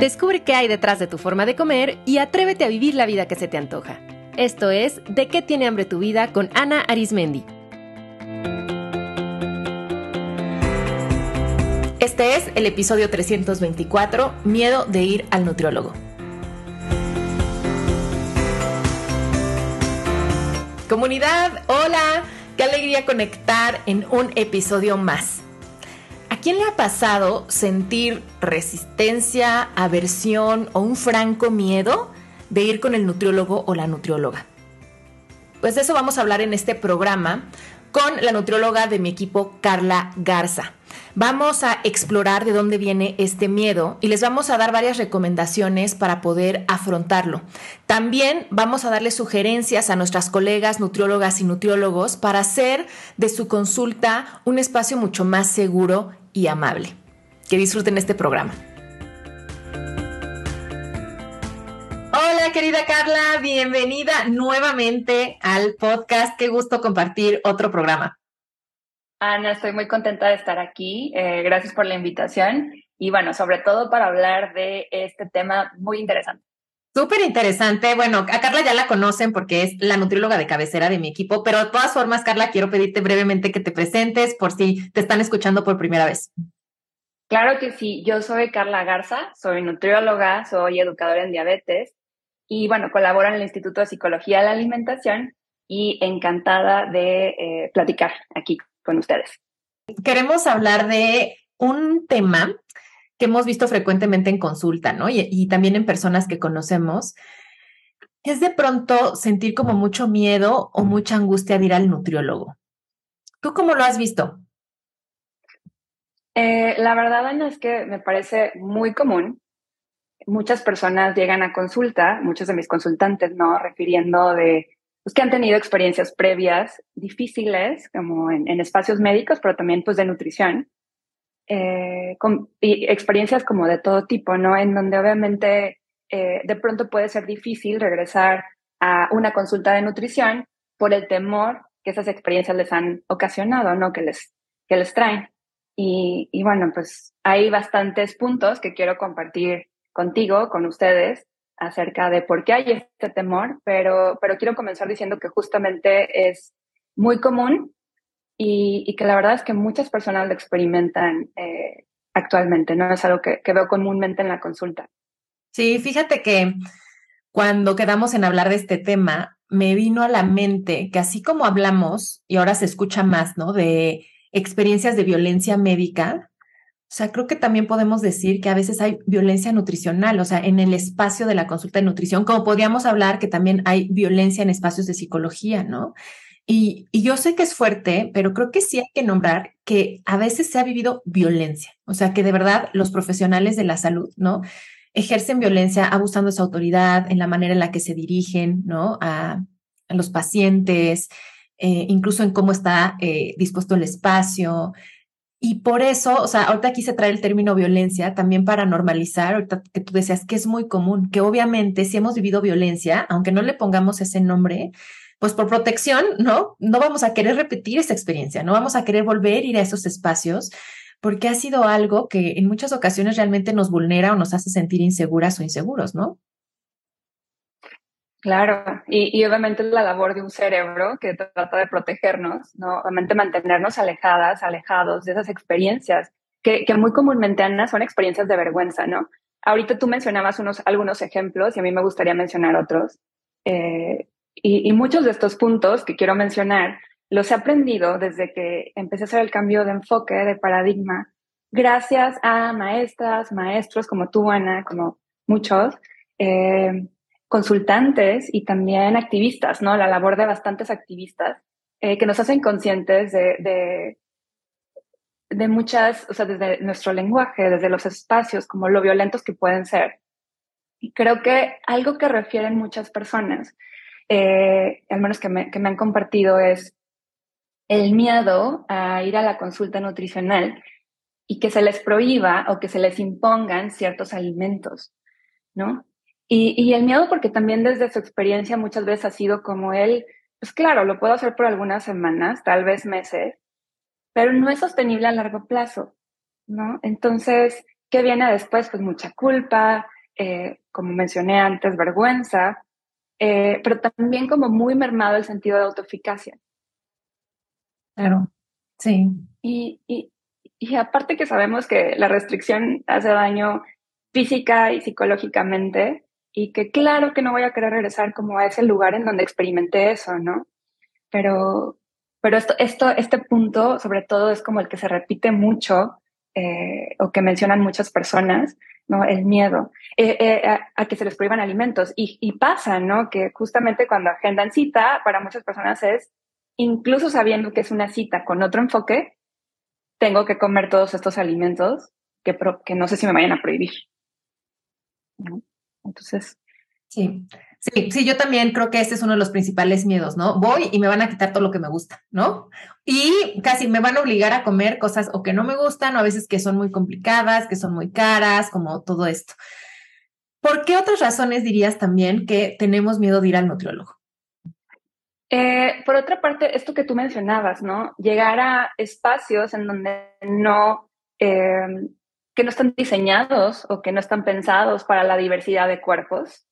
Descubre qué hay detrás de tu forma de comer y atrévete a vivir la vida que se te antoja. Esto es De qué tiene hambre tu vida con Ana Arismendi. Este es el episodio 324, Miedo de ir al nutriólogo. Comunidad, hola, qué alegría conectar en un episodio más. ¿A quién le ha pasado sentir resistencia, aversión o un franco miedo de ir con el nutriólogo o la nutrióloga? Pues de eso vamos a hablar en este programa con la nutrióloga de mi equipo, Carla Garza. Vamos a explorar de dónde viene este miedo y les vamos a dar varias recomendaciones para poder afrontarlo. También vamos a darle sugerencias a nuestras colegas nutriólogas y nutriólogos para hacer de su consulta un espacio mucho más seguro y amable. Que disfruten este programa. Hola querida Carla, bienvenida nuevamente al podcast. Qué gusto compartir otro programa. Ana, estoy muy contenta de estar aquí. Eh, gracias por la invitación y bueno, sobre todo para hablar de este tema muy interesante. Súper interesante. Bueno, a Carla ya la conocen porque es la nutrióloga de cabecera de mi equipo, pero de todas formas, Carla, quiero pedirte brevemente que te presentes por si te están escuchando por primera vez. Claro que sí, yo soy Carla Garza, soy nutrióloga, soy educadora en diabetes y bueno, colaboro en el Instituto de Psicología de la Alimentación y encantada de eh, platicar aquí con ustedes. Queremos hablar de un tema que hemos visto frecuentemente en consulta, ¿no? Y, también en personas que conocemos, es de pronto sentir como mucho miedo o mucha angustia de ir al nutriólogo. ¿Tú cómo lo has visto? Eh, la verdad, Ana, es que me parece muy común. Muchas personas llegan a consulta, muchos de mis consultantes, ¿no? Refiriendo de pues, que han tenido experiencias previas difíciles, como en, espacios médicos, pero también pues de nutrición, eh, experiencias como de todo tipo, ¿no? En donde obviamente eh, de pronto puede ser difícil regresar a una consulta de nutrición por el temor que esas experiencias les han ocasionado, ¿no? Que les, que les traen. Y, y bueno, pues hay bastantes puntos que quiero compartir contigo, con ustedes, acerca de por qué hay este temor, pero, pero quiero comenzar diciendo que justamente es muy común y, que la verdad es que muchas personas lo experimentan eh, actualmente, ¿no? Es algo que, que veo comúnmente en la consulta. Sí, fíjate que cuando quedamos en hablar de este tema, me vino a la mente que así como hablamos, y ahora se escucha más, ¿no? De experiencias de violencia médica, o sea, creo que también podemos decir que a veces hay violencia nutricional, o sea, en el espacio de la consulta de nutrición, como podríamos hablar que también hay violencia en espacios de psicología, ¿no? Y, yo sé que es fuerte, pero creo que sí hay que nombrar que a veces se ha vivido violencia, o sea, que de verdad los profesionales de la salud, ¿no? Ejercen violencia abusando de su autoridad en la manera en la que se dirigen, ¿no? A, a los pacientes, eh, incluso en cómo está eh, dispuesto el espacio. Y por eso, o sea, ahorita aquí se trae el término violencia también para normalizar, ahorita que tú decías que es muy común, que obviamente si hemos vivido violencia, aunque no le pongamos ese nombre, pues por protección, ¿no? No vamos a querer repetir esa experiencia, no vamos a querer volver a ir a esos espacios porque ha sido algo que en muchas ocasiones realmente nos vulnera o nos hace sentir inseguras o inseguros, ¿no? Claro, y, obviamente es la labor de un cerebro que trata de protegernos, ¿no? Obviamente mantenernos alejadas, alejados de esas experiencias que, que muy comúnmente, Ana, son experiencias de vergüenza, ¿no? Ahorita tú mencionabas unos, algunos ejemplos y a mí me gustaría mencionar otros. Eh, y, y, muchos de estos puntos que quiero mencionar los he aprendido desde que empecé a hacer el cambio de enfoque, de paradigma, gracias a maestras, maestros como tú, Ana, como muchos, eh, consultantes y también activistas, ¿no? La labor de bastantes activistas eh, que nos hacen conscientes de, de, de, muchas, o sea, desde nuestro lenguaje, desde los espacios, como lo violentos que pueden ser. Y creo que algo que refieren muchas personas, eh, al menos que me, que me han compartido, es el miedo a ir a la consulta nutricional y que se les prohíba o que se les impongan ciertos alimentos, ¿no? Y, el miedo porque también desde su experiencia muchas veces ha sido como él, pues claro, lo puedo hacer por algunas semanas, tal vez meses, pero no es sostenible a largo plazo, ¿no? Entonces, ¿qué viene después? Pues mucha culpa, eh, como mencioné antes, vergüenza, eh, pero también como muy mermado el sentido de autoeficacia. Claro, sí. Y, y, y aparte que sabemos que la restricción hace daño física y psicológicamente, y que claro que no voy a querer regresar como a ese lugar en donde experimenté eso, ¿no? Pero, pero esto, esto, este punto, sobre todo, es como el que se repite mucho eh, o que mencionan muchas personas, ¿no? El miedo eh, eh, a, que se les prohíban alimentos. Y, pasa, ¿no? Que justamente cuando agendan cita, para muchas personas es, incluso sabiendo que es una cita con otro enfoque, tengo que comer todos estos alimentos que, que no sé si me vayan a prohibir. ¿no? Entonces. Sí, sí, sí, yo también creo que ese es uno de los principales miedos, ¿no? Voy y me van a quitar todo lo que me gusta, ¿no? Y casi me van a obligar a comer cosas o que no me gustan o a veces que son muy complicadas, que son muy caras, como todo esto. ¿Por qué otras razones dirías también que tenemos miedo de ir al nutriólogo? Eh, por otra parte, esto que tú mencionabas, ¿no? Llegar a espacios en donde no, eh, que no están diseñados o que no están pensados para la diversidad de cuerpos,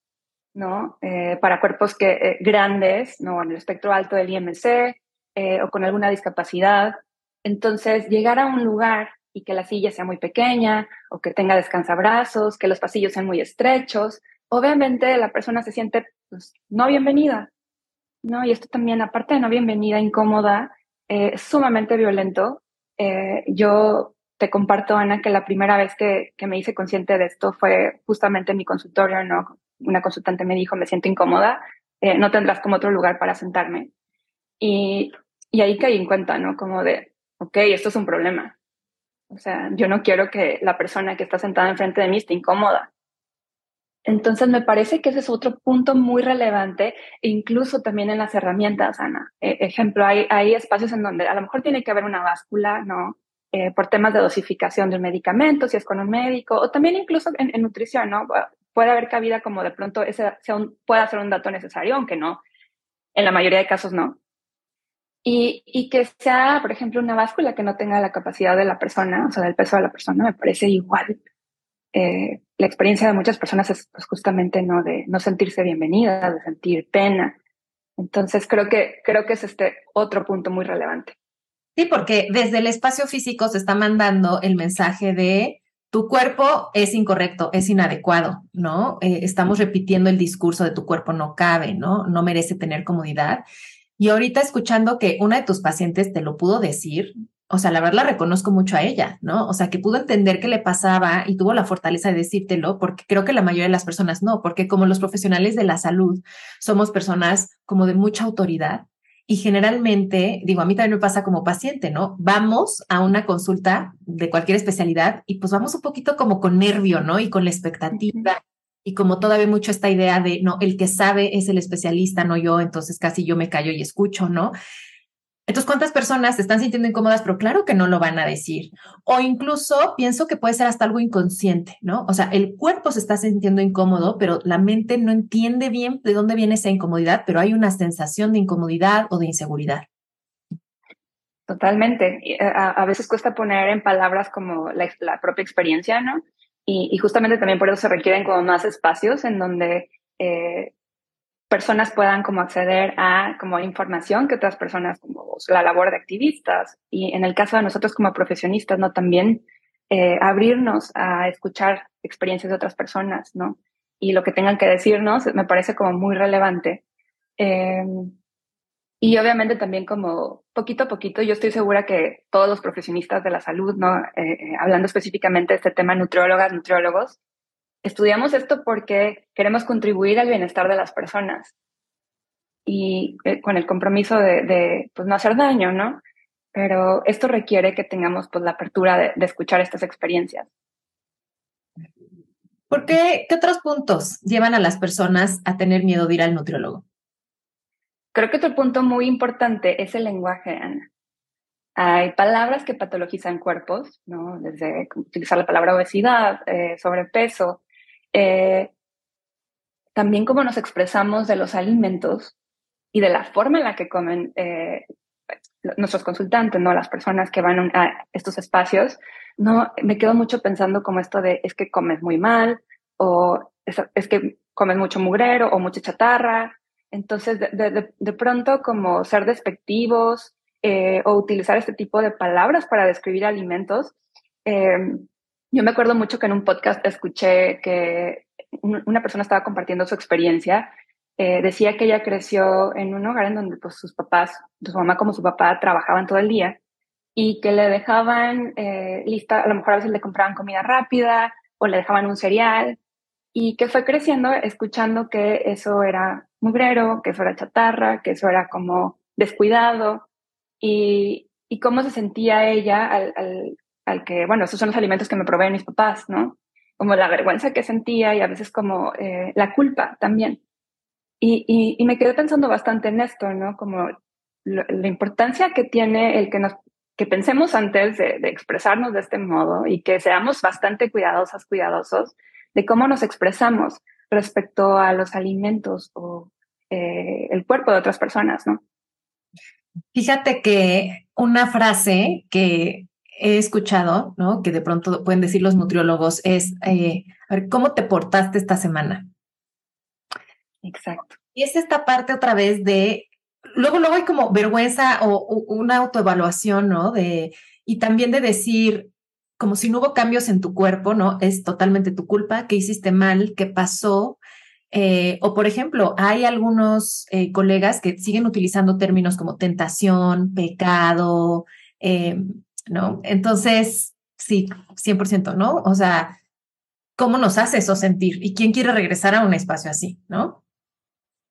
¿no? Eh, para cuerpos que, eh, grandes, ¿no? En el espectro alto del IMC eh, o con alguna discapacidad. Entonces, llegar a un lugar y que la silla sea muy pequeña o que tenga descansabrazos, que los pasillos sean muy estrechos, obviamente la persona se siente pues, no bienvenida, ¿no? Y esto también, aparte de no bienvenida, incómoda, es sumamente violento. yo te comparto, Ana, que la primera vez que, que, me hice consciente de esto fue justamente en mi consultorio, ¿no? Una consultante me dijo, me siento incómoda, eh, no tendrás como otro lugar para sentarme. Y, y ahí caí en cuenta, ¿no? Como de, ok, esto es un problema. O sea, yo no quiero que la persona que está sentada enfrente de mí esté incómoda. Entonces, me parece que ese es otro punto muy relevante, e incluso también en las herramientas, Ana. E, ejemplo, hay, hay espacios en donde a lo mejor tiene que haber una báscula, ¿no? Eh, por temas de dosificación del medicamento, si es con un médico, o también incluso en, nutrición, ¿no? Puede haber cabida como de pronto ese sea un, pueda ser un dato necesario, aunque no, en la mayoría de casos no. Y, y, que sea, por ejemplo, una báscula que no tenga la capacidad de la persona, o sea, del peso de la persona, me parece igual. Eh, la experiencia de muchas personas es pues, justamente no de no sentirse bienvenida, de sentir pena. Entonces creo que creo que es este otro punto muy relevante. Sí, porque desde el espacio físico se está mandando el mensaje de tu cuerpo es incorrecto, es inadecuado, ¿no? Eh, estamos repitiendo el discurso de tu cuerpo no cabe, ¿no? No merece tener comodidad. Y ahorita escuchando que una de tus pacientes te lo pudo decir, o sea, la verdad la reconozco mucho a ella, ¿no? O sea, que pudo entender qué le pasaba y tuvo la fortaleza de decírtelo, porque creo que la mayoría de las personas no, porque como los profesionales de la salud somos personas como de mucha autoridad, y generalmente, digo, a mí también me pasa como paciente, ¿no? Vamos a una consulta de cualquier especialidad y pues vamos un poquito como con nervio, ¿no? Y con la expectativa. Y como todavía mucho esta idea de, no, el que sabe es el especialista, no yo, entonces casi yo me callo y escucho, ¿no? Entonces, ¿cuántas personas se están sintiendo incómodas? Pero claro que no lo van a decir. O incluso pienso que puede ser hasta algo inconsciente, ¿no? O sea, el cuerpo se está sintiendo incómodo, pero la mente no entiende bien de dónde viene esa incomodidad, pero hay una sensación de incomodidad o de inseguridad. Totalmente. Eh, a, veces cuesta poner en palabras como la, propia experiencia, ¿no? Y, justamente también por eso se requieren como más espacios en donde eh, personas puedan como acceder a como información que otras personas como la labor de activistas. Y en el caso de nosotros como profesionistas no también eh, abrirnos a escuchar experiencias de otras personas no y lo que tengan que decirnos me parece como muy relevante. Em, y obviamente también como poquito a poquito yo estoy segura que todos los profesionistas de la salud no eh, eh, hablando específicamente de este tema nutriólogas nutriólogos estudiamos esto porque queremos contribuir al bienestar de las personas y eh, con el compromiso de, pues, no hacer daño, ¿no? Pero esto requiere que tengamos pues, la apertura de, escuchar estas experiencias. ¿Por qué? ¿Qué otros puntos llevan a las personas a tener miedo de ir al nutriólogo? Creo que otro punto muy importante es el lenguaje, Ana. Hay palabras que patologizan cuerpos, ¿no? Desde utilizar la palabra obesidad, eh, sobrepeso, eh, también cómo nos expresamos de los alimentos y de la forma en la que comen eh, nuestros consultantes, ¿no? las personas que van a estos espacios, no, me quedo mucho pensando como esto de es que comes muy mal o es, que comes mucho mugrero o mucha chatarra. Entonces, de, pronto como ser despectivos eh, o utilizar este tipo de palabras para describir alimentos. Yo me acuerdo mucho que en un podcast escuché que una persona estaba compartiendo su experiencia. Eh, decía que ella creció en un hogar en donde pues, sus papás, su mamá como su papá, trabajaban todo el día y que le dejaban eh, lista, a lo mejor a veces le compraban comida rápida o le dejaban un cereal y que fue creciendo escuchando que eso era mugrero, que eso era chatarra, que eso era como descuidado y, cómo se sentía ella al, al, que, bueno, esos son los alimentos que me proveen mis papás, ¿no? Como la vergüenza que sentía y a veces como eh, la culpa también. Y, y, me quedé pensando bastante en esto, ¿no? Como la importancia que tiene el que nos que pensemos antes de, expresarnos de este modo y que seamos bastante cuidadosas, cuidadosos de cómo nos expresamos respecto a los alimentos o eh, el cuerpo de otras personas, ¿no? Fíjate que una frase que he escuchado, ¿no? Que de pronto pueden decir los nutriólogos es, eh, a ver, ¿cómo te portaste esta semana? Exacto. Y es esta parte otra vez de luego, luego hay como vergüenza o, una autoevaluación, ¿no? De, y también de decir, como si no hubo cambios en tu cuerpo, ¿no? Es totalmente tu culpa, qué hiciste mal, qué pasó. Eh, o, por ejemplo, hay algunos eh, colegas que siguen utilizando términos como tentación, pecado, eh, ¿no? Entonces, sí, 100%, ¿no? O sea, ¿cómo nos hace eso sentir? ¿Y quién quiere regresar a un espacio así, ¿no?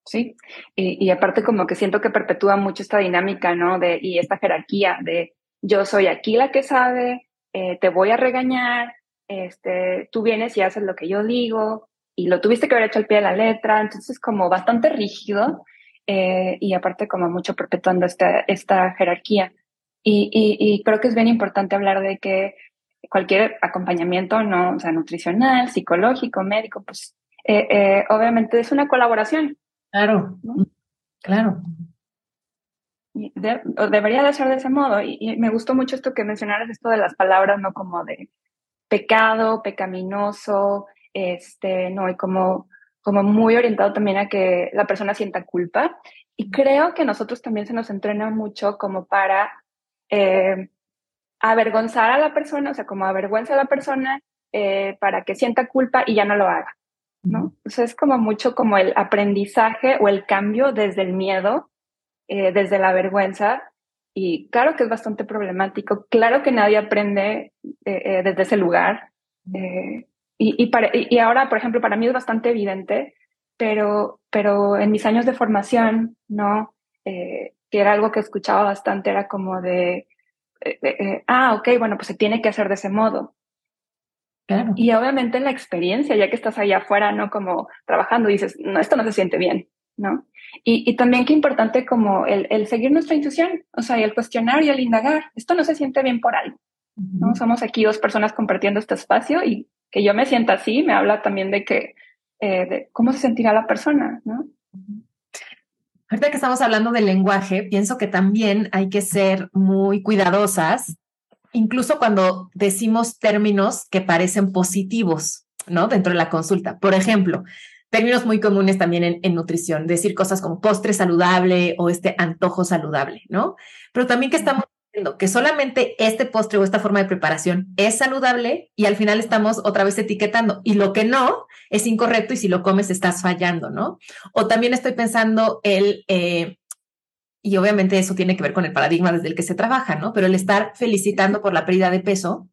Sí, y, aparte como que siento que perpetúa mucho esta dinámica, ¿no? De, y esta jerarquía de yo soy aquí la que sabe, eh, te voy a regañar, este, tú vienes y haces lo que yo digo, y lo tuviste que haber hecho al pie de la letra, entonces como bastante rígido, eh, y aparte como mucho perpetuando esta, esta jerarquía. Y, y, creo que es bien importante hablar de que cualquier acompañamiento, ¿no? O sea, nutricional, psicológico, médico, pues eh, obviamente es una colaboración. Claro, claro. debería de ser de ese modo. Y, me gustó mucho esto que mencionaras, esto de las palabras, ¿no? Como de pecado, pecaminoso, este, ¿no? Y como, como muy orientado también a que la persona sienta culpa. Y creo que nosotros también se nos entrena mucho como para eh, avergonzar a la persona, o sea, como avergüenza a la persona eh, para que sienta culpa y ya no lo haga. ¿no? O sea, es como mucho como el aprendizaje o el cambio desde el miedo, eh, desde la vergüenza. Y claro que es bastante problemático, claro que nadie aprende eh, desde ese lugar. y, y, y, ahora, por ejemplo, para mí es bastante evidente, pero, pero en mis años de formación, ¿no? Que era algo que escuchaba bastante, era como de, ah, ok, bueno, pues se tiene que hacer de ese modo. Y obviamente la experiencia, ya que estás allá afuera, ¿no? Como trabajando, dices, no, esto no se siente bien, ¿no? Y, y también qué importante como el, el, seguir nuestra intuición, o sea, y el cuestionar y el indagar, esto no se siente bien por algo, ¿no? Somos aquí dos personas compartiendo este espacio y que yo me sienta así me habla también de que, eh, de cómo se sentirá la persona, ¿no? Ahorita que estamos hablando del lenguaje, pienso que también hay que ser muy cuidadosas incluso cuando decimos términos que parecen positivos, ¿no? Dentro de la consulta. Por ejemplo, términos muy comunes también en, nutrición, decir cosas como postre saludable o este antojo saludable, ¿no? Pero también que estamos que solamente este postre o esta forma de preparación es saludable y al final estamos otra vez etiquetando y lo que no es incorrecto y si lo comes estás fallando, ¿no? O también estoy pensando el... Eh, y obviamente eso tiene que ver con el paradigma desde el que se trabaja, ¿no? Pero el estar felicitando por la pérdida de peso,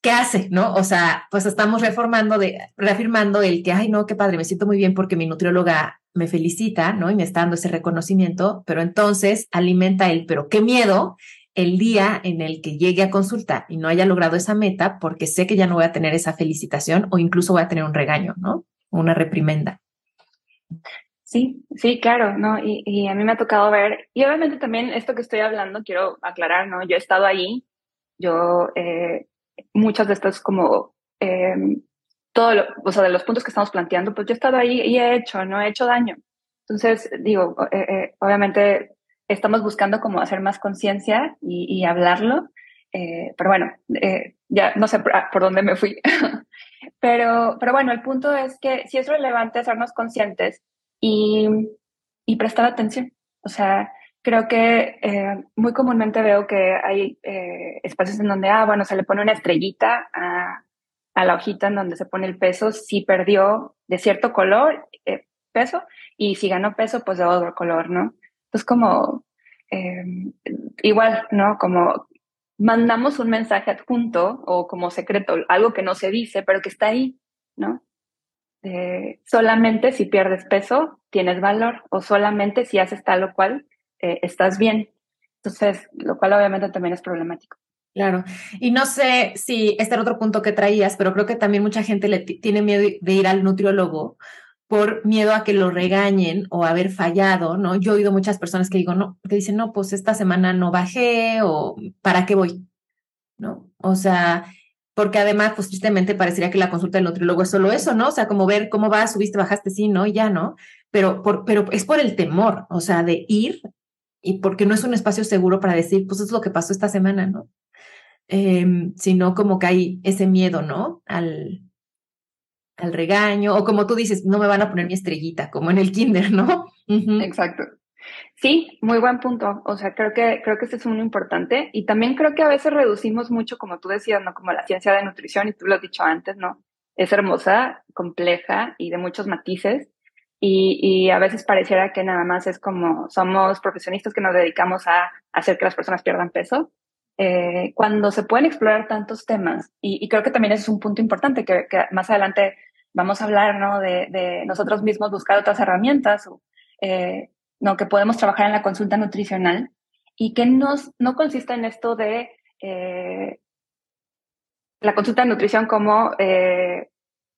¿qué hace, no? O sea, pues estamos reformando, de, reafirmando el que, ay, no, qué padre, me siento muy bien porque mi nutrióloga me felicita, ¿no? Y me está dando ese reconocimiento, pero entonces alimenta el, pero qué miedo el día en el que llegue a consulta y no haya logrado esa meta porque sé que ya no voy a tener esa felicitación o incluso voy a tener un regaño, ¿no? Una reprimenda. Sí, sí, claro, ¿no? Y, a mí me ha tocado ver, y obviamente también esto que estoy hablando, quiero aclarar, ¿no? Yo he estado ahí, yo, eh, muchas de estas como, eh, todo lo, o sea, de los puntos que estamos planteando, pues yo he estado ahí y he hecho, ¿no? He hecho daño. Entonces, digo, eh, eh obviamente estamos buscando como hacer más conciencia y, y, hablarlo, Eh, pero bueno, eh, ya no sé por, dónde me fui. pero, pero bueno, el punto es que sí es relevante hacernos conscientes y, y prestar atención. O sea, creo que eh, muy comúnmente veo que hay espacios en donde, ah, bueno, se le pone una estrellita a, a, la hojita en donde se pone el peso, si perdió de cierto color peso y si ganó peso, pues de otro color, ¿no? Entonces, como igual, ¿no? Como mandamos un mensaje adjunto o como secreto, algo que no se dice, pero que está ahí, ¿no? Eh, solamente si pierdes peso tienes valor o solamente si haces tal o cual eh, estás bien. Entonces, lo cual obviamente también es problemático. Claro. Y no sé si este era otro punto que traías, pero creo que también mucha gente le tiene miedo de ir al nutriólogo por miedo a que lo regañen o haber fallado, ¿no? Yo he oído muchas personas que digo, no, que dicen, no, pues esta semana no bajé o ¿para qué voy? ¿No? O sea, porque además, pues tristemente parecería que la consulta del nutriólogo es solo eso, ¿no? O sea, como ver cómo va, subiste, bajaste, sí, ¿no? Y ya, ¿no? Pero, por, pero es por el temor, o sea, de ir y porque no es un espacio seguro para decir, pues es lo que pasó esta semana, ¿no? Eh, sino como que hay ese miedo, ¿no? Al, al regaño, o como tú dices, no me van a poner mi estrellita, como en el kinder, ¿no? Exacto. Sí, muy buen punto. O sea, creo que, creo que este es muy importante. Y también creo que a veces reducimos mucho, como tú decías, ¿no? Como la ciencia de nutrición, y tú lo has dicho antes, ¿no? Es hermosa, compleja y de muchos matices. Y, y a veces pareciera que nada más es como somos profesionistas que nos dedicamos a hacer que las personas pierdan peso. Eh, cuando se pueden explorar tantos temas, y, y, creo que también es un punto importante que, que más adelante vamos a hablar ¿no? de, de, nosotros mismos buscar otras herramientas eh, ¿no? que podemos trabajar en la consulta nutricional y que nos, no consiste en esto de eh, la consulta de nutrición como eh,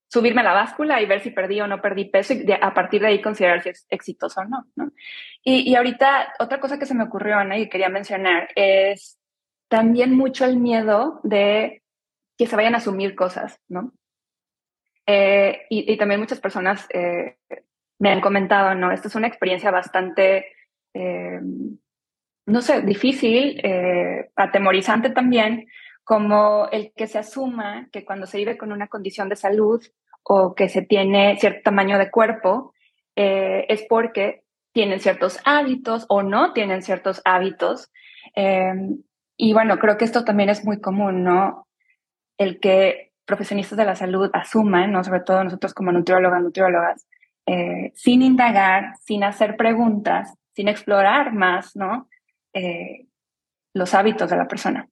subirme a la báscula y ver si perdí o no perdí peso y a partir de ahí considerar si es exitoso o no. ¿no? Y, y, ahorita otra cosa que se me ocurrió ¿no? y quería mencionar es también mucho el miedo de que se vayan a asumir cosas, ¿no? Eh, y, también muchas personas eh, me han comentado, ¿no? Esta es una experiencia bastante, eh, no sé, difícil, atemorizante también, como el que se asuma que cuando se vive con una condición de salud o que se tiene cierto tamaño de cuerpo, es porque tienen ciertos hábitos o no tienen ciertos hábitos. Y bueno, creo que esto también es muy común, ¿no? El que profesionistas de la salud asuman, ¿no? sobre todo nosotros como nutriólogas, nutriólogas, eh, sin indagar, sin hacer preguntas, sin explorar más, ¿no? Eh, los hábitos de la persona.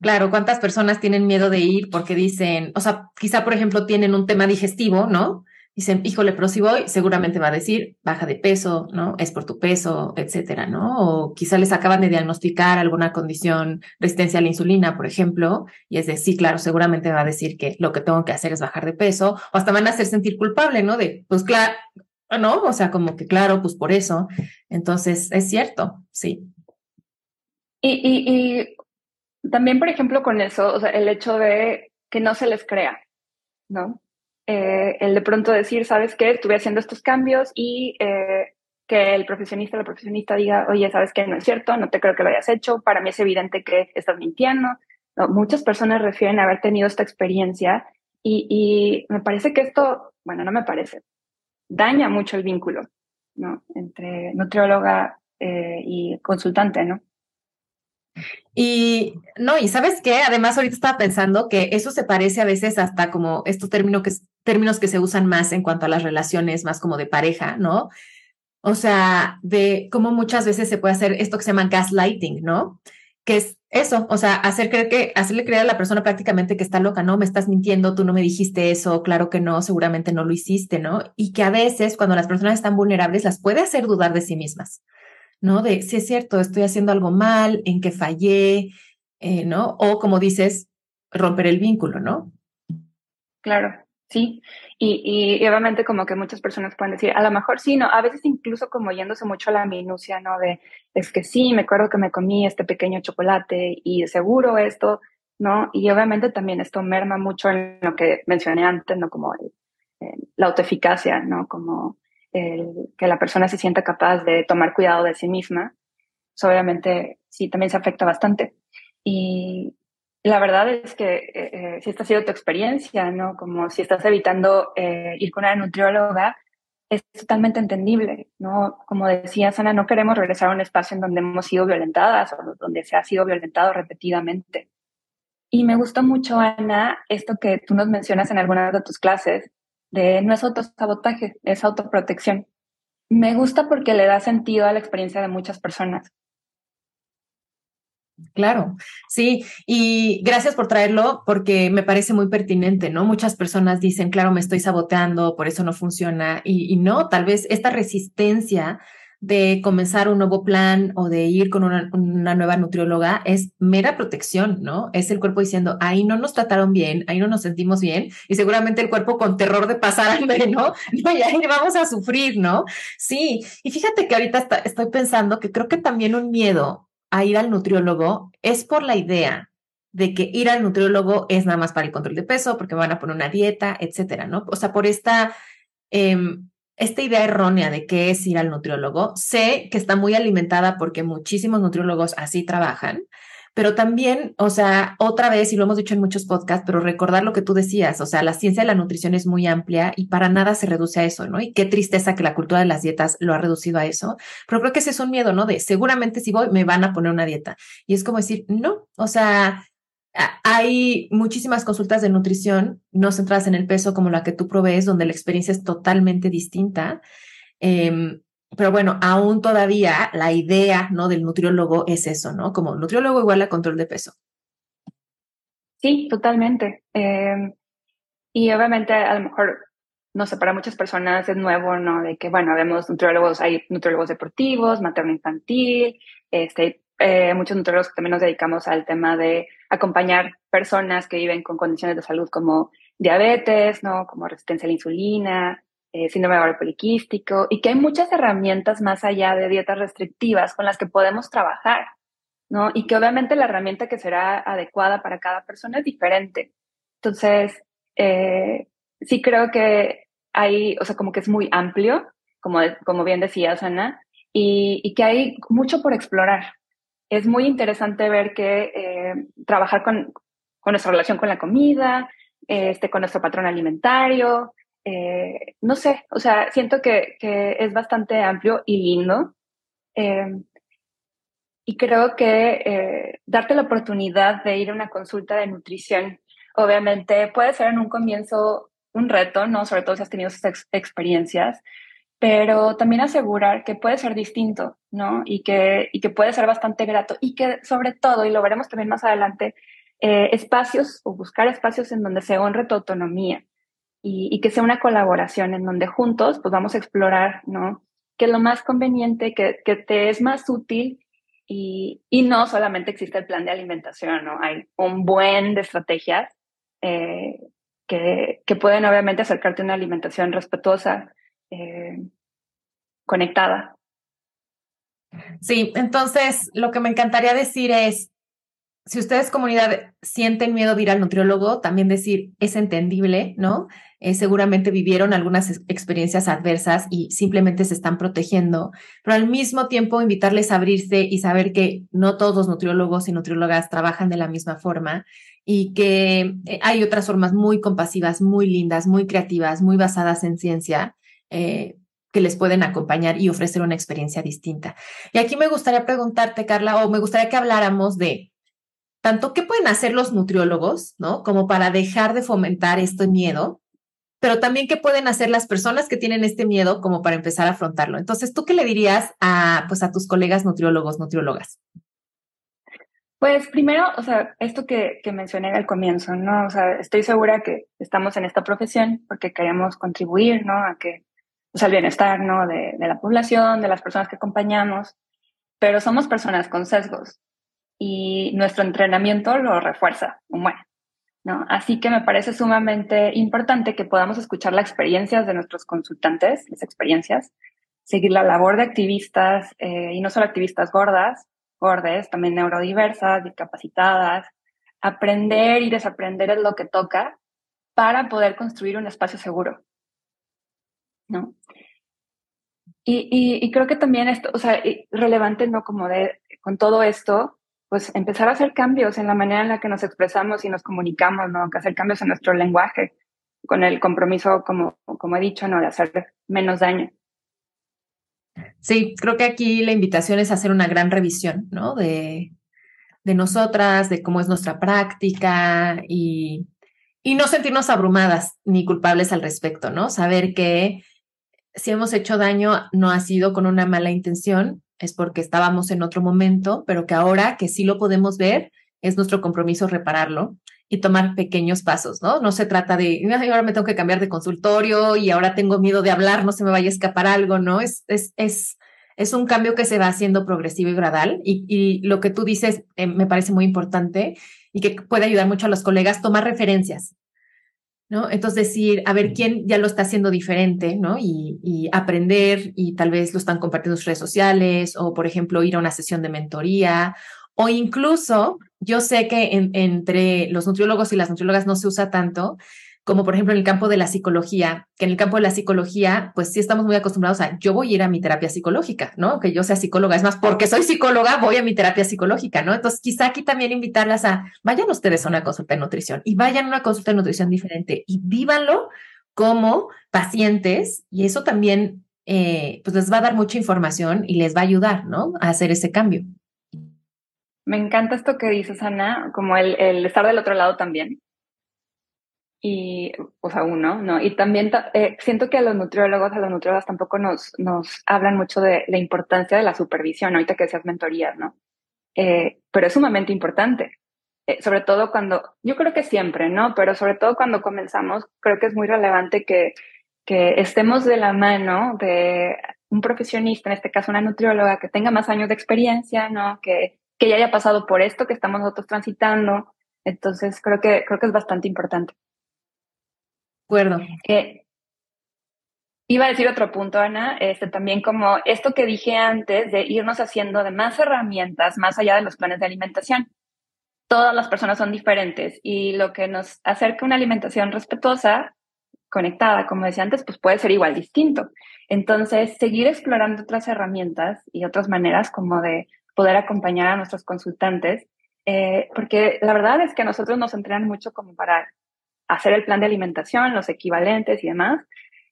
Claro, ¿cuántas personas tienen miedo de ir porque dicen, o sea, quizá por ejemplo tienen un tema digestivo, ¿no? Dicen, híjole, pero si voy, seguramente va a decir, baja de peso, ¿no? Es por tu peso, etcétera, ¿no? O quizá les acaban de diagnosticar alguna condición, resistencia a la insulina, por ejemplo, y es de, sí, claro, seguramente va a decir que lo que tengo que hacer es bajar de peso, o hasta van a hacer sentir culpable, ¿no? De, pues claro, ¿no? O sea, como que claro, pues por eso. Entonces, es cierto, sí. Y, y, y también, por ejemplo, con eso, o sea, el hecho de que no se les crea, ¿no? Eh, el de pronto decir, ¿sabes qué? Estuve haciendo estos cambios y eh, que el profesionista o la profesionista diga, oye, ¿sabes qué? No es cierto, no te creo que lo hayas hecho, para mí es evidente que estás mintiendo. muchas personas refieren a haber tenido esta experiencia y, me parece que esto, bueno, no me parece, daña mucho el vínculo, ¿no? Entre nutrióloga eh, y consultante, ¿no? Y no, y sabes qué, además ahorita estaba pensando que eso se parece a veces hasta como estos términos que, términos que se usan más en cuanto a las relaciones más como de pareja, ¿no? O sea, de cómo muchas veces se puede hacer esto que se llama gaslighting, ¿no? Que es eso, o sea, hacer creer que, hacerle creer a la persona prácticamente que está loca, no, me estás mintiendo, tú no me dijiste eso, claro que no, seguramente no lo hiciste, ¿no? Y que a veces cuando las personas están vulnerables las puede hacer dudar de sí mismas. ¿no? De si es cierto, estoy haciendo algo mal, en que fallé, eh, ¿no? O como dices, romper el vínculo, ¿no? Claro, sí. Y, y, obviamente como que muchas personas pueden decir, a lo mejor sí, no, a veces incluso como yéndose mucho a la minucia, ¿no? De, es que sí, me acuerdo que me comí este pequeño chocolate y seguro esto, ¿no? Y obviamente también esto merma mucho en lo que mencioné antes, ¿no? Como la autoeficacia, ¿no? Como que la persona se sienta capaz de tomar cuidado de sí misma, pues, obviamente sí también se afecta bastante. Y la verdad es que eh, eh, si esta ha sido tu experiencia, ¿no? Como si estás evitando eh, ir con una nutrióloga, es totalmente entendible, ¿no? Como decía Sana, no queremos regresar a un espacio en donde hemos sido violentadas o donde se ha sido violentado repetidamente. Y me gustó mucho, Ana, esto que tú nos mencionas en algunas de tus clases, de no es autosabotaje, es autoprotección. Me gusta porque le da sentido a la experiencia de muchas personas. Claro, sí, y gracias por traerlo porque me parece muy pertinente, ¿no? Muchas personas dicen, claro, me estoy saboteando, por eso no funciona, y, no, tal vez esta resistencia de comenzar un nuevo plan o de ir con una, nueva nutrióloga es mera protección, ¿no? Es el cuerpo diciendo, ahí no nos trataron bien, ahí no nos sentimos bien, y seguramente el cuerpo con terror de pasar hambre, ¿no? No, y ahí vamos a sufrir, ¿no? Sí, y fíjate que ahorita estoy pensando que creo que también un miedo a ir al nutriólogo es por la idea de que ir al nutriólogo es nada más para el control de peso, porque me van a poner una dieta, etcétera, ¿no? O sea, por esta, em, esta idea errónea de qué es ir al nutriólogo, sé que está muy alimentada porque muchísimos nutriólogos así trabajan, pero también, o sea, otra vez, y lo hemos dicho en muchos podcasts, pero recordar lo que tú decías, o sea, la ciencia de la nutrición es muy amplia y para nada se reduce a eso, ¿no? Y qué tristeza que la cultura de las dietas lo ha reducido a eso, pero creo que ese es un miedo, ¿no? De seguramente si voy me van a poner una dieta. Y es como decir, no, o sea, hay muchísimas consultas de nutrición no centradas en el peso como la que tú provees, donde la experiencia es totalmente distinta. Eh, pero bueno, aún todavía la idea, ¿no? Del nutriólogo es eso, ¿no? Como nutriólogo igual a control de peso. Sí, totalmente. Em, y obviamente a lo mejor, no sé, para muchas personas es nuevo, ¿no? De que, bueno, vemos nutriólogos, hay nutriólogos deportivos, materno-infantil, este, eh, muchos nutriólogos que también nos dedicamos al tema de acompañar personas que viven con condiciones de salud como diabetes, ¿no? Como resistencia a la insulina, eh, síndrome ovario poliquístico, y que hay muchas herramientas más allá de dietas restrictivas con las que podemos trabajar, ¿no? Y que obviamente la herramienta que será adecuada para cada persona es diferente. Entonces, eh, sí creo que hay, o sea, como que es muy amplio, como, como bien decía Ana, y, y que hay mucho por explorar. Es muy interesante ver que eh, trabajar con, con nuestra relación con la comida, este, con nuestro patrón alimentario, eh, no sé, o sea, siento que, que es bastante amplio y lindo. Eh, y creo que eh, darte la oportunidad de ir a una consulta de nutrición, obviamente puede ser en un comienzo un reto, ¿no? Sobre todo si has tenido esas experiencias, pero también asegurar que puede ser distinto, ¿no? Y que, y que puede ser bastante grato y que sobre todo, y lo veremos también más adelante, espacios o buscar espacios en donde se honre tu autonomía, y, que sea una colaboración en donde juntos pues vamos a explorar, ¿no? Es lo más conveniente, que, que te es más útil y, y, no solamente existe el plan de alimentación, ¿no? Hay un buen de estrategias eh, que, que, pueden obviamente acercarte a una alimentación respetuosa, eh, conectada. Sí, entonces lo que me encantaría decir es, si ustedes comunidad sienten miedo de ir al nutriólogo, también decir, es entendible, ¿no? Eh, seguramente vivieron algunas experiencias adversas y simplemente se están protegiendo, pero al mismo tiempo invitarles a abrirse y saber que no todos los nutriólogos y nutriólogas trabajan de la misma forma y que eh, hay otras formas muy compasivas, muy lindas, muy creativas, muy basadas en ciencia. Eh, que les pueden acompañar y ofrecer una experiencia distinta. Y aquí me gustaría preguntarte, Carla, o me gustaría que habláramos de tanto qué pueden hacer los nutriólogos, ¿no? Como para dejar de fomentar este miedo pero también qué pueden hacer las personas que tienen este miedo como para empezar a afrontarlo. Entonces, ¿tú qué le dirías a, pues, a tus colegas nutriólogos, nutriólogas? Pues primero, o sea, esto que, que mencioné al comienzo, ¿no? O sea, estoy segura que estamos en esta profesión porque queremos contribuir, ¿no? A que, o sea, el bienestar, ¿no? De la población, de las personas que acompañamos, pero somos personas con sesgos y nuestro entrenamiento lo refuerza, bueno, ¿no? Así que me parece sumamente importante que podamos escuchar las experiencias de nuestros consultantes, las experiencias, seguir la labor de activistas, eh, y no solo activistas gordas, gordes, también neurodiversas, discapacitadas, aprender y desaprender es lo que toca para poder construir un espacio seguro, ¿no? Y, y, y creo que también esto, o sea, relevante, ¿no? Como de, con todo esto, pues empezar a hacer cambios en la manera en la que nos expresamos y nos comunicamos, ¿no? Que hacer cambios en nuestro lenguaje con el compromiso, como, como he dicho, ¿no? De hacer menos daño. Sí, creo que aquí la invitación es hacer una gran revisión, ¿no? De, de nosotras, de cómo es nuestra práctica y, y no sentirnos abrumadas ni culpables al respecto, ¿no? Saber que si hemos hecho daño no ha sido con una mala intención, es porque estábamos en otro momento, pero que ahora que sí lo podemos ver, es nuestro compromiso repararlo y tomar pequeños pasos, ¿no? No se trata de, ahora me tengo que cambiar de consultorio y ahora tengo miedo de hablar, no se me vaya a escapar algo, ¿no? Es, es, es, es un cambio que se va haciendo progresivo y gradual y, y lo que tú dices eh, me parece muy importante y que puede ayudar mucho a los colegas tomar referencias, ¿no? Entonces decir, a ver quién ya lo está haciendo diferente, ¿no? Y, aprender y tal vez lo están compartiendo en sus redes sociales o, por ejemplo, ir a una sesión de mentoría o incluso yo sé que entre los nutriólogos y las nutriólogas no se usa tanto, como por ejemplo en el campo de la psicología, que en el campo de la psicología, pues sí estamos muy acostumbrados a, yo voy a ir a mi terapia psicológica, ¿no? Que yo sea psicóloga, es más, porque soy psicóloga, voy a mi terapia psicológica, ¿no? Entonces, quizá aquí también invitarlas a, vayan ustedes a una consulta de nutrición y vayan a una consulta de nutrición diferente y vívanlo como pacientes y eso también, eh, pues les va a dar mucha información y les va a ayudar, ¿no? A hacer ese cambio. Me encanta esto que dices, Ana, como el, el estar del otro lado también y, o sea, uno, ¿no? Y también eh, siento que a los nutriólogos, a los nutriólogas tampoco nos, nos hablan mucho de la importancia de la supervisión, ahorita que seas mentorías, ¿no? Eh, pero es sumamente importante, eh, sobre todo cuando, yo creo que siempre, ¿no? Pero sobre todo cuando comenzamos, creo que es muy relevante que, que estemos de la mano de un profesionista, en este caso una nutrióloga, que tenga más años de experiencia, ¿no? Que, que ya haya pasado por esto que estamos nosotros transitando. Entonces, creo que, creo que es bastante importante acuerdo. Eh, iba a decir otro punto, Ana, este, también como esto que dije antes de irnos haciendo de más herramientas más allá de los planes de alimentación. Todas las personas son diferentes y lo que nos acerca una alimentación respetuosa, conectada, como decía antes, pues puede ser igual distinto. Entonces, seguir explorando otras herramientas y otras maneras como de poder acompañar a nuestros consultantes, eh, porque la verdad es que a nosotros nos entrenan mucho como para hacer el plan de alimentación, los equivalentes y demás,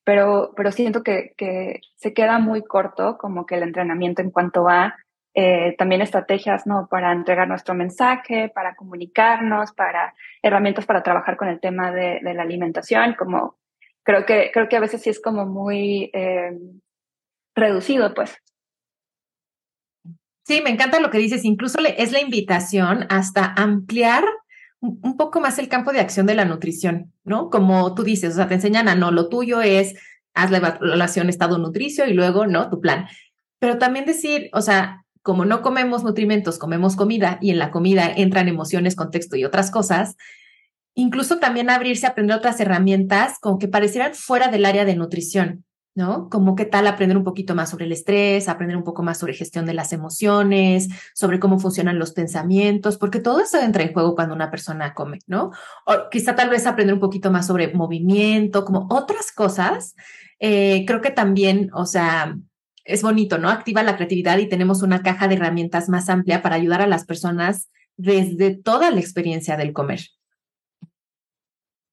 pero, pero siento que, que se queda muy corto como que el entrenamiento en cuanto a eh, también estrategias ¿no? para entregar nuestro mensaje, para comunicarnos, para herramientas para trabajar con el tema de, la alimentación, como creo que, creo que a veces sí es como muy eh, reducido, pues. Sí, me encanta lo que dices. Incluso es la invitación hasta ampliar un poco más el campo de acción de la nutrición, ¿no? Como tú dices, o sea, te enseñan a no, lo tuyo es haz la evaluación estado-nutricio y luego, ¿no? Tu plan. Pero también decir, o sea, como no comemos nutrimentos, comemos comida y en la comida entran emociones, contexto y otras cosas, incluso también abrirse a aprender otras herramientas como que parecieran fuera del área de nutrición, ¿no? Como qué tal aprender un poquito más sobre el estrés, aprender un poco más sobre gestión de las emociones, sobre cómo funcionan los pensamientos, porque todo eso entra en juego cuando una persona come, ¿no? O quizá tal vez aprender un poquito más sobre movimiento, como otras cosas. Eh, creo que también, o sea, es bonito, ¿no? Activa la creatividad y tenemos una caja de herramientas más amplia para ayudar a las personas desde toda la experiencia del comer.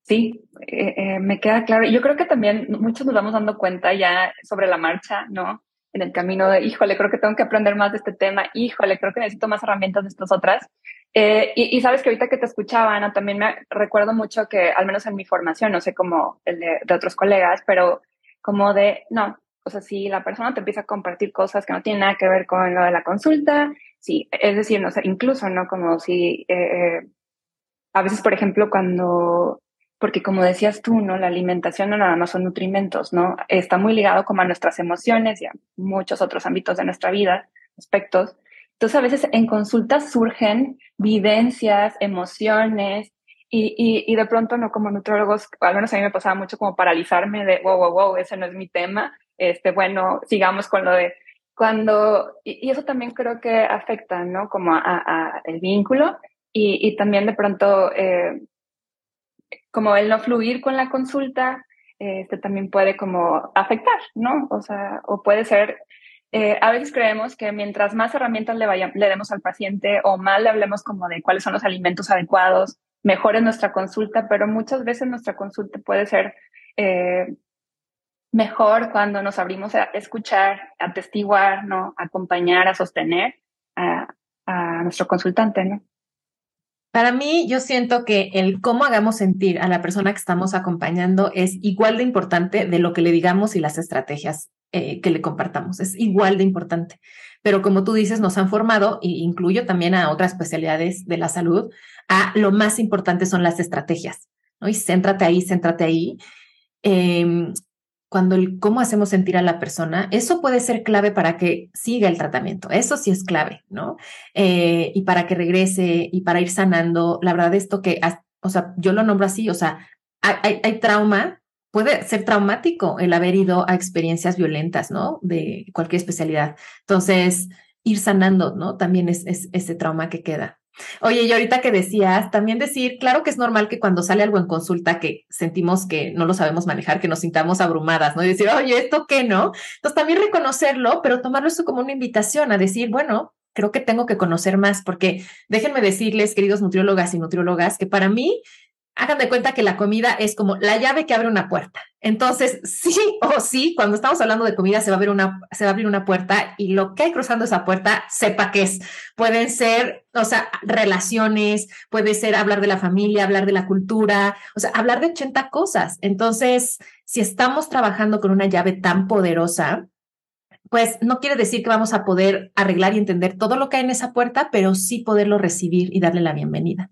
Sí, eh, eh, me queda claro. Yo creo que también muchos nos vamos dando cuenta ya sobre la marcha, ¿no? En el camino de, híjole, creo que tengo que aprender más de este tema, híjole, creo que necesito más herramientas de estas otras. Eh, y, sabes que ahorita que te escuchaba, Ana, también me recuerdo mucho que, al menos en mi formación, no sé cómo el de, de otros colegas, pero como de, no, o sea, si la persona te empieza a compartir cosas que no tienen nada que ver con lo de la consulta, sí, es decir, no sé, incluso, ¿no? Como si, a veces, por ejemplo, cuando porque como decías tú, ¿no? La alimentación no nada más son nutrimentos, ¿no? Está muy ligado como a nuestras emociones y a muchos otros ámbitos de nuestra vida, aspectos. Entonces a veces en consultas surgen vivencias, emociones y, y, y de pronto, ¿no? Como nutrólogos, al menos a mí me pasaba mucho como paralizarme de, wow, wow, wow, ese no es mi tema, este, bueno, sigamos con lo de cuando, y, y eso también creo que afecta, ¿no? Como a, a el vínculo y, y, también de pronto eh, como el no fluir con la consulta, este también puede como afectar, ¿no? O sea, o puede ser eh, a veces creemos que mientras más herramientas le, le demos al paciente o más le hablemos como de cuáles son los alimentos adecuados, mejor es nuestra consulta, pero muchas veces nuestra consulta puede ser eh, mejor cuando nos abrimos a escuchar, a atestiguar, ¿no? Acompañar, a sostener a, a nuestro consultante, ¿no? Para mí, yo siento que el cómo hagamos sentir a la persona que estamos acompañando es igual de importante de lo que le digamos y las estrategias eh, que le compartamos. Es igual de importante. Pero como tú dices, nos han formado, e incluyo también a otras especialidades de la salud, a lo más importante son las estrategias. ¿no? Y céntrate ahí, céntrate ahí. Eh, cuando el cómo hacemos sentir a la persona, eso puede ser clave para que siga el tratamiento. Eso sí es clave, ¿no? Eh, y para que regrese y para ir sanando. La verdad, esto que, o sea, yo lo nombro así, o sea, hay, trauma, puede ser traumático el haber ido a experiencias violentas, ¿no? De cualquier especialidad. Entonces, ir sanando, ¿no? También es ese trauma que queda. Oye, y ahorita que decías, también decir, claro que es normal que cuando sale algo en consulta que sentimos que no lo sabemos manejar, que nos sintamos abrumadas, ¿no? Y decir, oye, ¿esto qué no? Entonces también reconocerlo, pero tomarlo eso como una invitación a decir, bueno, creo que tengo que conocer más, porque déjenme decirles, queridos nutriólogas y nutriólogas, que para mí hagan de cuenta que la comida es como la llave que abre una puerta. Entonces, sí o sí, cuando estamos hablando de comida se va a abrir una, se va a abrir una puerta y lo que hay cruzando esa puerta, sepa qué es. Pueden ser, o sea, relaciones, puede ser hablar de la familia, hablar de la cultura, o sea, hablar de 80 cosas. Entonces, si estamos trabajando con una llave tan poderosa, pues no quiere decir que vamos a poder arreglar y entender todo lo que hay en esa puerta, pero sí poderlo recibir y darle la bienvenida.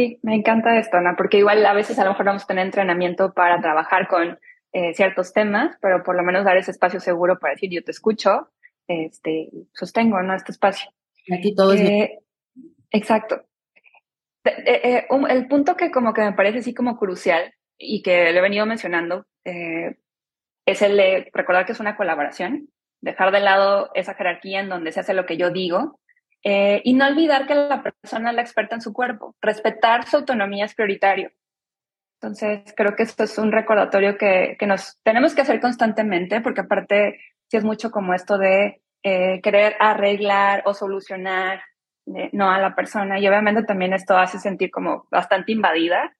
Sí, me encanta esto, Ana, porque igual a veces a lo mejor vamos a tener entrenamiento para trabajar con eh, ciertos temas, pero por lo menos dar ese espacio seguro para decir yo te escucho, este, sostengo, ¿no? Este espacio. Aquí todo es eh, Exacto. Eh, el punto que como que me parece así como crucial y que le he venido mencionando es el de recordar que es una colaboración, dejar de lado esa jerarquía en donde se hace lo que yo digo eh, y no olvidar que la persona es la experta en su cuerpo. Respetar su autonomía es prioritario. Entonces, creo que esto es un recordatorio que, que nos tenemos que hacer constantemente, porque aparte, si es mucho como esto de eh, querer arreglar o solucionar eh, no a la persona. Y obviamente también esto hace sentir como bastante invadida.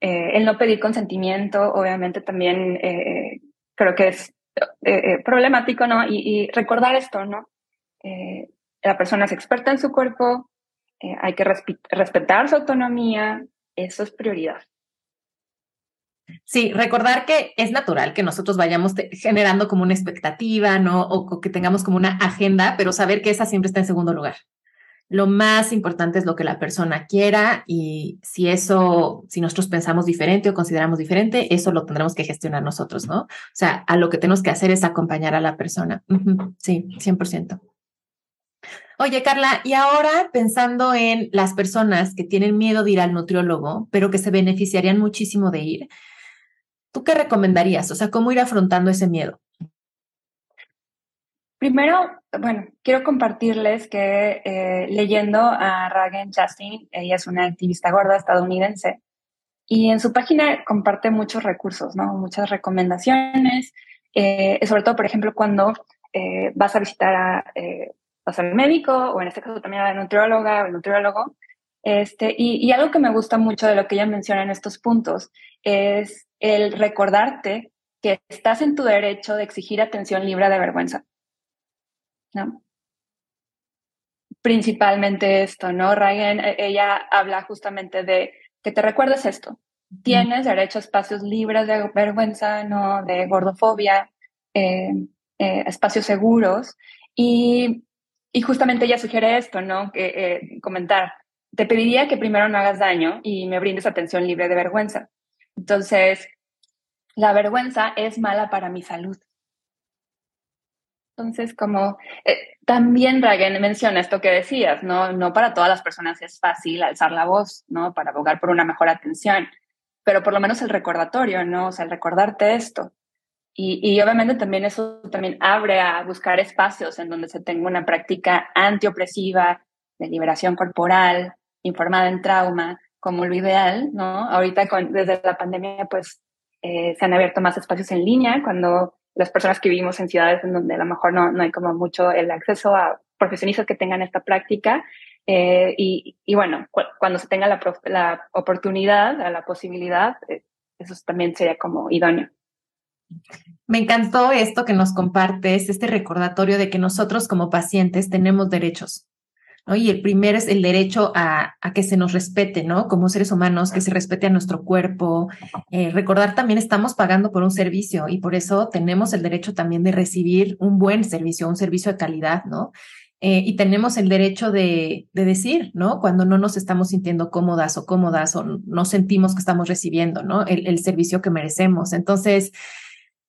el no pedir consentimiento, obviamente también creo que es problemático, ¿no? Y, y, recordar esto, ¿no? La persona es experta en su cuerpo, eh, hay que respetar su autonomía, eso es prioridad. Sí, recordar que es natural que nosotros vayamos generando como una expectativa, ¿no? O, que tengamos como una agenda, pero saber que esa siempre está en segundo lugar. Lo más importante es lo que la persona quiera y si eso, si nosotros pensamos diferente o consideramos diferente, eso lo tendremos que gestionar nosotros, ¿no? O sea, a lo que tenemos que hacer es acompañar a la persona. Sí, 100%. Oye, Carla, y ahora pensando en las personas que tienen miedo de ir al nutriólogo, pero que se beneficiarían muchísimo de ir, ¿tú qué recomendarías? O sea, ¿cómo ir afrontando ese miedo? Primero, bueno, quiero compartirles que eh, leyendo a Ragen Justin, ella es una activista gorda estadounidense, y en su página comparte muchos recursos, ¿no? Muchas recomendaciones, eh, sobre todo, por ejemplo, cuando eh, vas a visitar a vas al médico o en este caso también a la nutrióloga o el nutriólogo. Este, y, y, algo que me gusta mucho de lo que ella menciona en estos puntos es el recordarte que estás en tu derecho de exigir atención libre de vergüenza. ¿no? Principalmente esto, ¿no? Ryan, e, ella habla justamente de que te recuerdes esto. Tienes derecho a espacios libres de vergüenza, ¿no? De gordofobia, eh, eh, espacios seguros. Y y justamente ella sugiere esto, ¿no? Que, eh, comentar, te pediría que primero no hagas daño y me brindes atención libre de vergüenza. Entonces, la vergüenza es mala para mi salud. Entonces, como eh, también Ragen menciona esto que decías, ¿no? No para todas las personas es fácil alzar la voz, ¿no? Para abogar por una mejor atención, pero por lo menos el recordatorio, ¿no? O sea, el recordarte esto. Y, obviamente también eso también abre a buscar espacios en donde se tenga una práctica antiopresiva, de liberación corporal, informada en trauma, como lo ideal, ¿no? Ahorita con, desde la pandemia, pues eh, se han abierto más espacios en línea cuando las personas que vivimos en ciudades en donde a lo mejor no, no hay como mucho el acceso a profesionistas que tengan esta práctica. Eh, y, y, bueno, cuando se tenga la, la oportunidad, la posibilidad, eh, eso también sería como idóneo. Me encantó esto que nos compartes, este recordatorio de que nosotros como pacientes tenemos derechos. Y el primero es el derecho a, que se nos respete, ¿no? Como seres humanos, que se respete a nuestro cuerpo. Eh, recordar también estamos pagando por un servicio y por eso tenemos el derecho también de recibir un buen servicio, un servicio de calidad, ¿no? Eh, y tenemos el derecho de, de, decir, ¿no? Cuando no nos estamos sintiendo cómodas o cómodas o no sentimos que estamos recibiendo, ¿no? El servicio que merecemos. Entonces,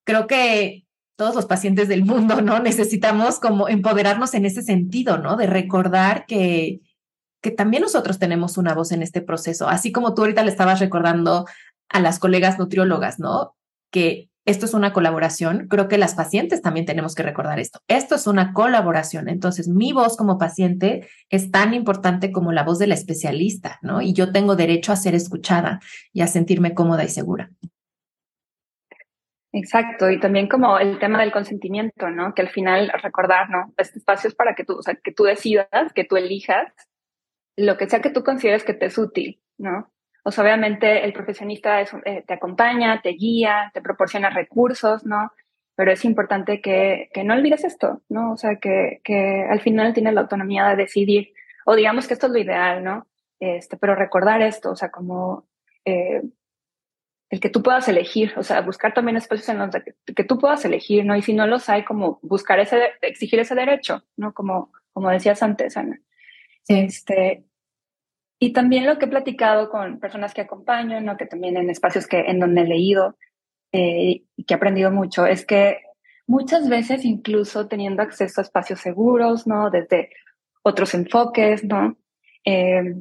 creo que todos los pacientes del mundo, ¿no? Necesitamos como empoderarnos en ese sentido, ¿no? De recordar que, que también nosotros tenemos una voz en este proceso, así como tú ahorita le estabas recordando a las colegas nutriólogas, ¿no? Que esto es una colaboración, creo que las pacientes también tenemos que recordar esto. Esto es una colaboración, entonces mi voz como paciente es tan importante como la voz de la especialista, ¿no? Y yo tengo derecho a ser escuchada y a sentirme cómoda y segura. Exacto, y también como el tema del consentimiento, ¿no? Que al final recordar, ¿no? Este espacio es para que tú, o sea, que tú decidas, que tú elijas lo que sea que tú consideres que te es útil, ¿no? O sea, obviamente el profesionista eh, te acompaña, te guía, te proporciona recursos, ¿no? Pero es importante que, que no olvides esto, ¿no? O sea, que, que al final tienes la autonomía de decidir, o digamos que esto es lo ideal, ¿no? Este, pero recordar esto, o sea, como eh, el que tú puedas elegir, o sea, buscar también espacios en los que, tú puedas elegir, ¿no? Y si no los hay, como buscar ese, exigir ese derecho, ¿no? Como, como decías antes, Ana. Este, y también lo que he platicado con personas que acompaño, ¿no? Que también en espacios que, en donde he leído eh, y que he aprendido mucho, es que muchas veces incluso teniendo acceso a espacios seguros, ¿no? Desde otros enfoques, ¿no? Eh,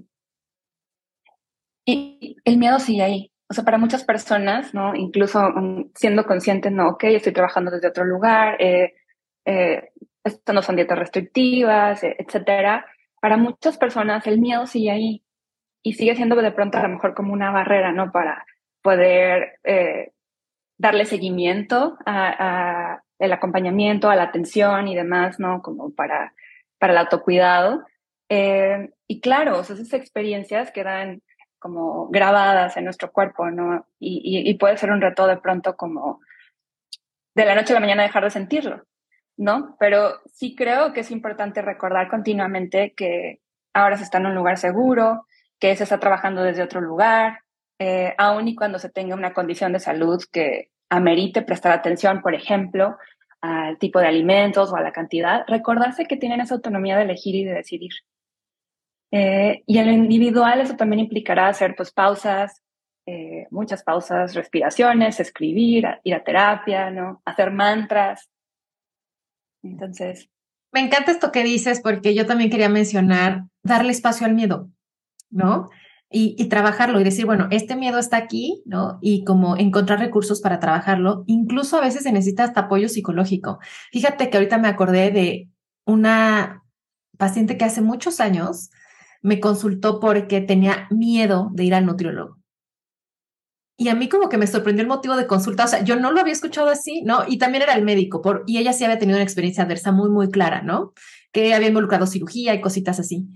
y el miedo sigue ahí, o sea, para muchas personas, ¿no? Incluso um, siendo conscientes, no, ok, estoy trabajando desde otro lugar, eh, eh, esto no son dietas restrictivas, eh, etcétera. Para muchas personas el miedo sigue ahí y sigue siendo de pronto a lo mejor como una barrera, ¿no? Para poder eh, darle seguimiento a, a, el acompañamiento, a la atención y demás, ¿no? Como para, para el autocuidado. Eh, y claro, esas experiencias quedan como grabadas en nuestro cuerpo, y, puede ser un reto de pronto como de la noche a la mañana dejar de sentirlo, ¿no? Pero sí creo que es importante recordar continuamente que ahora se está en un lugar seguro, que se está trabajando desde otro lugar, eh, aun y cuando se tenga una condición de salud que amerite prestar atención, por ejemplo, al tipo de alimentos o a la cantidad, recordarse que tienen esa autonomía de elegir y de decidir. Eh, y en lo individual eso también implicará hacer pues pausas, eh, muchas pausas, respiraciones, escribir, ir a terapia, ¿no? Hacer mantras. Entonces. Me encanta esto que dices porque yo también quería mencionar darle espacio al miedo, ¿no? Y, y, trabajarlo y decir, bueno, este miedo está aquí, ¿no? Y como encontrar recursos para trabajarlo. Incluso a veces se necesita hasta apoyo psicológico. Fíjate que ahorita me acordé de una paciente que hace muchos años me consultó porque tenía miedo de ir al nutriólogo. Y a mí como que me sorprendió el motivo de consulta, o sea, yo no lo había escuchado así, ¿no? Y también era el médico, por, y ella sí había tenido una experiencia adversa muy, muy clara, ¿no? Que había involucrado cirugía y cositas así.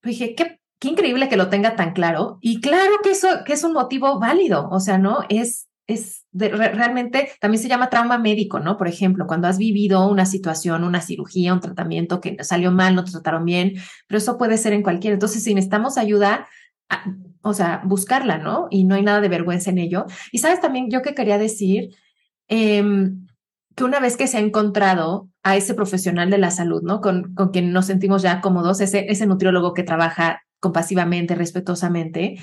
Pero dije, qué, qué increíble que lo tenga tan claro. Y claro que eso que es un motivo válido, o sea, ¿no? Es, es realmente también se llama trauma médico, ¿no? Por ejemplo, cuando has vivido una situación, una cirugía, un tratamiento que salió mal, no te trataron bien, pero eso puede ser en cualquier. Entonces, si necesitamos ayuda, o sea, buscarla, ¿no? Y no hay nada de vergüenza en ello. Y sabes también yo que quería decir em, que una vez que se ha encontrado a ese profesional de la salud, ¿no? Con, con quien nos sentimos ya cómodos, ese, ese nutriólogo que trabaja compasivamente, respetuosamente,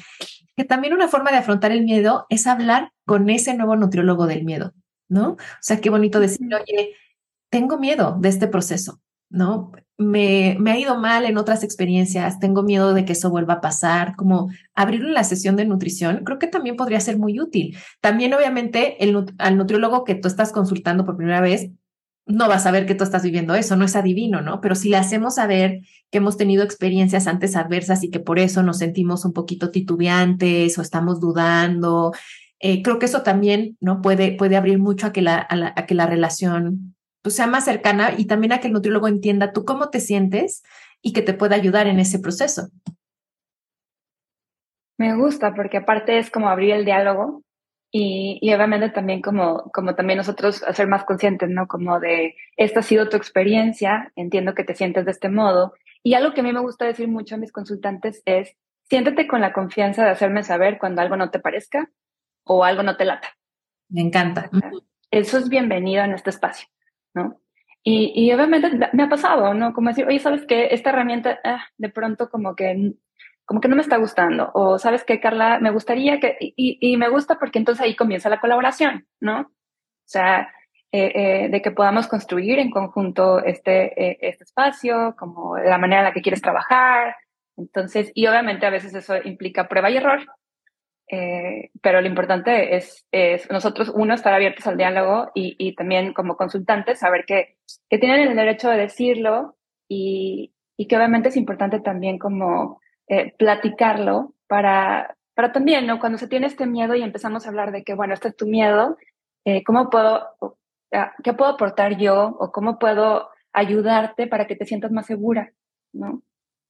que también una forma de afrontar el miedo es hablar con ese nuevo nutriólogo del miedo, ¿no? O sea, qué bonito decir, oye, tengo miedo de este proceso, ¿no? Me, me ha ido mal en otras experiencias, tengo miedo de que eso vuelva a pasar, como abrir una sesión de nutrición, creo que también podría ser muy útil. También, obviamente, el, al nutriólogo que tú estás consultando por primera vez, no vas a ver que tú estás viviendo eso, no es adivino, ¿no? Pero si le hacemos saber que hemos tenido experiencias antes adversas y que por eso nos sentimos un poquito titubeantes o estamos dudando, eh, creo que eso también no puede, puede abrir mucho a que la, a, que la relación pues, sea más cercana y también a que el nutriólogo entienda tú cómo te sientes y que te pueda ayudar en ese proceso. Me gusta porque aparte es como abrir el diálogo y, y, obviamente también como, como también nosotros hacer más conscientes, ¿no? Como de, esta ha sido tu experiencia, entiendo que te sientes de este modo. Y algo que a mí me gusta decir mucho a mis consultantes es, siéntete con la confianza de hacerme saber cuando algo no te parezca o algo no te lata. Me encanta. Eso es bienvenido en este espacio, ¿no? Y, y obviamente me ha pasado, ¿no? Como decir, oye, ¿sabes qué? Esta herramienta, ah, de pronto como que como que no me está gustando. O sabes qué, Carla, me gustaría que, y, y, me gusta porque entonces ahí comienza la colaboración, ¿no? O sea, eh, eh, de que podamos construir en conjunto este, eh, este espacio, como la manera en la que quieres trabajar. Entonces, y obviamente a veces eso implica prueba y error, pero lo importante es, es, nosotros, uno, estar abiertos al diálogo y, y también como consultantes saber que, que, tienen el derecho de decirlo y, y que obviamente es importante también como eh, platicarlo para, para también, ¿no? Cuando se tiene este miedo y empezamos a hablar de que, bueno, este es tu miedo, eh, ¿cómo puedo, qué puedo aportar yo o cómo puedo ayudarte para que te sientas más segura, ¿no?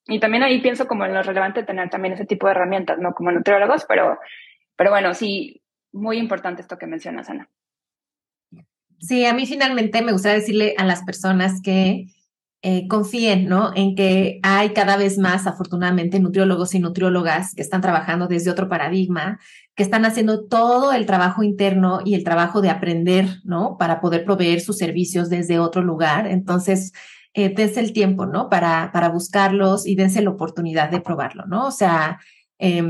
Y también ahí pienso como en lo relevante tener también ese tipo de herramientas, ¿no? Como nutriólogos, pero, pero bueno, sí, muy importante esto que mencionas, Ana. Sí, a mí finalmente me gustaría decirle a las personas que eh, confíen, ¿no? En que hay cada vez más, afortunadamente, nutriólogos y nutriólogas que están trabajando desde otro paradigma, que están haciendo todo el trabajo interno y el trabajo de aprender, ¿no? Para poder proveer sus servicios desde otro lugar. Entonces, eh, dense el tiempo, ¿no? Para, para buscarlos y dense la oportunidad de probarlo, ¿no? O sea, eh,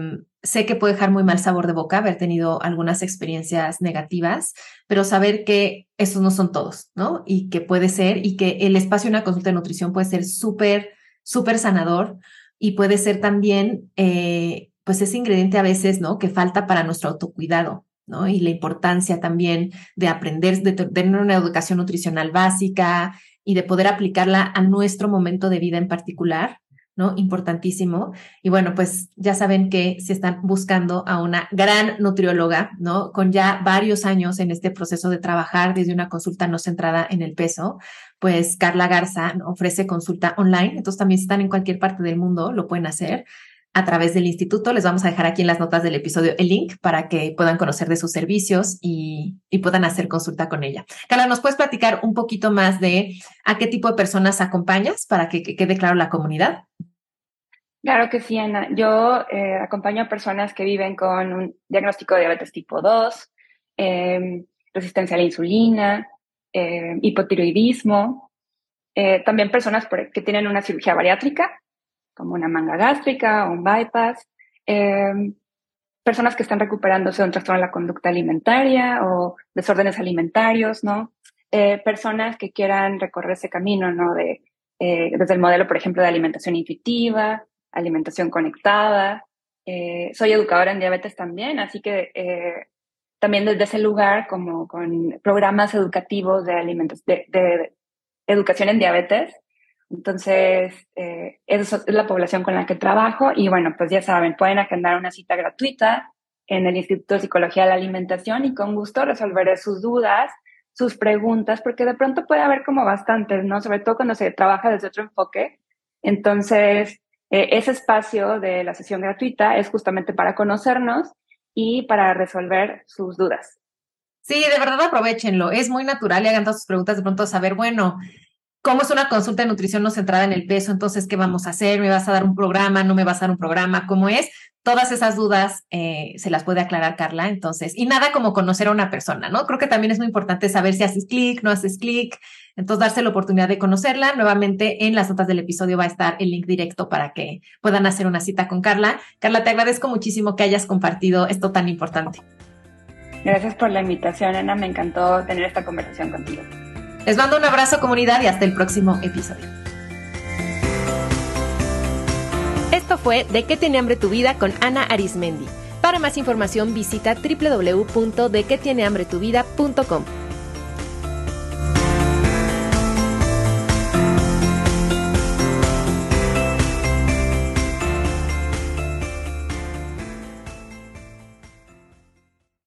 sé que puede dejar muy mal sabor de boca haber tenido algunas experiencias negativas, pero saber que esos no son todos, ¿no? Y que puede ser, y que el espacio de una consulta de nutrición puede ser súper, súper sanador y puede ser también, eh, pues ese ingrediente a veces, ¿no? Que falta para nuestro autocuidado, ¿no? Y la importancia también de aprender, de tener una educación nutricional básica y de poder aplicarla a nuestro momento de vida en particular ¿no? Importantísimo. Y bueno, pues ya saben que si están buscando a una gran nutrióloga, ¿no? Con ya varios años en este proceso de trabajar desde una consulta no centrada en el peso, pues Carla Garza ofrece consulta online. Entonces también si están en cualquier parte del mundo, lo pueden hacer a través del instituto. Les vamos a dejar aquí en las notas del episodio el link para que puedan conocer de sus servicios y, y, puedan hacer consulta con ella. Carla, ¿nos puedes platicar un poquito más de a qué tipo de personas acompañas para que, que quede claro la comunidad? Claro que sí, Ana. Yo eh, acompaño a personas que viven con un diagnóstico de diabetes tipo 2, em, resistencia a la insulina, em, hipotiroidismo, eh, también personas que tienen una cirugía bariátrica como una manga gástrica o un bypass, eh, personas que están recuperándose de un trastorno de la conducta alimentaria o desórdenes alimentarios, ¿no? Eh, personas que quieran recorrer ese camino, ¿no? De, desde el modelo, por ejemplo, de alimentación intuitiva, alimentación conectada. Eh, soy educadora en diabetes también, así que eh, también desde ese lugar, como con programas educativos de, de, de educación en diabetes, entonces, eh, esa es la población con la que trabajo y bueno, pues ya saben, pueden agendar una cita gratuita en el Instituto de Psicología de la Alimentación y con gusto resolveré sus dudas, sus preguntas, porque de pronto puede haber como bastantes, ¿no? Sobre todo cuando se trabaja desde otro enfoque. Entonces, eh, ese espacio de la sesión gratuita es justamente para conocernos y para resolver sus dudas. Sí, de verdad aprovechenlo. Es muy natural y hagan todas sus preguntas de pronto saber, bueno, ¿Cómo es una consulta de nutrición no centrada en el peso? Entonces, ¿qué vamos a hacer? ¿Me vas a dar un programa? ¿No me vas a dar un programa? ¿Cómo es? Todas esas dudas eh, se las puede aclarar Carla. Entonces, y nada como conocer a una persona, ¿no? Creo que también es muy importante saber si haces clic, no haces clic. Entonces, darse la oportunidad de conocerla. Nuevamente, en las notas del episodio va a estar el link directo para que puedan hacer una cita con Carla. Carla, te agradezco muchísimo que hayas compartido esto tan importante. Gracias por la invitación, Ana. Me encantó tener esta conversación contigo. Les mando un abrazo comunidad y hasta el próximo episodio. Esto fue De qué tiene hambre tu vida con Ana Arismendi. Para más información visita www.dequetienehambretuvida.com.